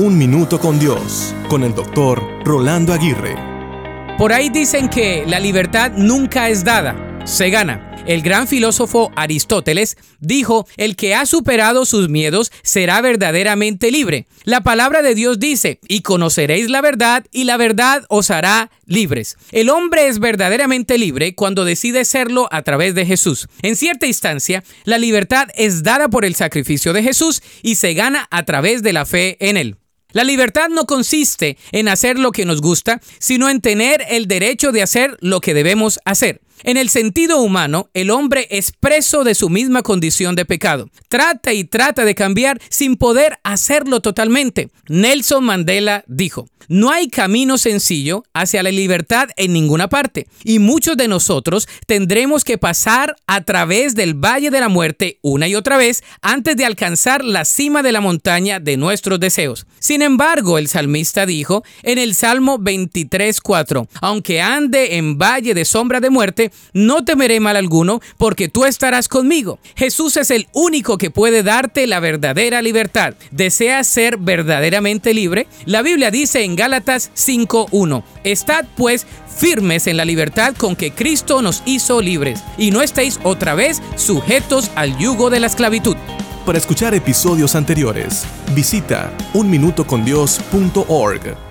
Un Minuto con Dios, con el doctor Rolando Aguirre. Por ahí dicen que la libertad nunca es dada, se gana. El gran filósofo Aristóteles dijo, el que ha superado sus miedos será verdaderamente libre. La palabra de Dios dice, y conoceréis la verdad, y la verdad os hará libres. El hombre es verdaderamente libre cuando decide serlo a través de Jesús. En cierta instancia, la libertad es dada por el sacrificio de Jesús y se gana a través de la fe en él. La libertad no consiste en hacer lo que nos gusta, sino en tener el derecho de hacer lo que debemos hacer. En el sentido humano, el hombre es preso de su misma condición de pecado. Trata y trata de cambiar sin poder hacerlo totalmente. Nelson Mandela dijo, no hay camino sencillo hacia la libertad en ninguna parte, y muchos de nosotros tendremos que pasar a través del valle de la muerte una y otra vez antes de alcanzar la cima de la montaña de nuestros deseos. Sin embargo, el salmista dijo en el Salmo 23.4, aunque ande en valle de sombra de muerte, no temeré mal alguno, porque tú estarás conmigo. Jesús es el único que puede darte la verdadera libertad. ¿Deseas ser verdaderamente libre? La Biblia dice en Gálatas 5.1, Estad pues firmes en la libertad con que Cristo nos hizo libres, y no estéis otra vez sujetos al yugo de la esclavitud. Para escuchar episodios anteriores, visita unminutocondios.org.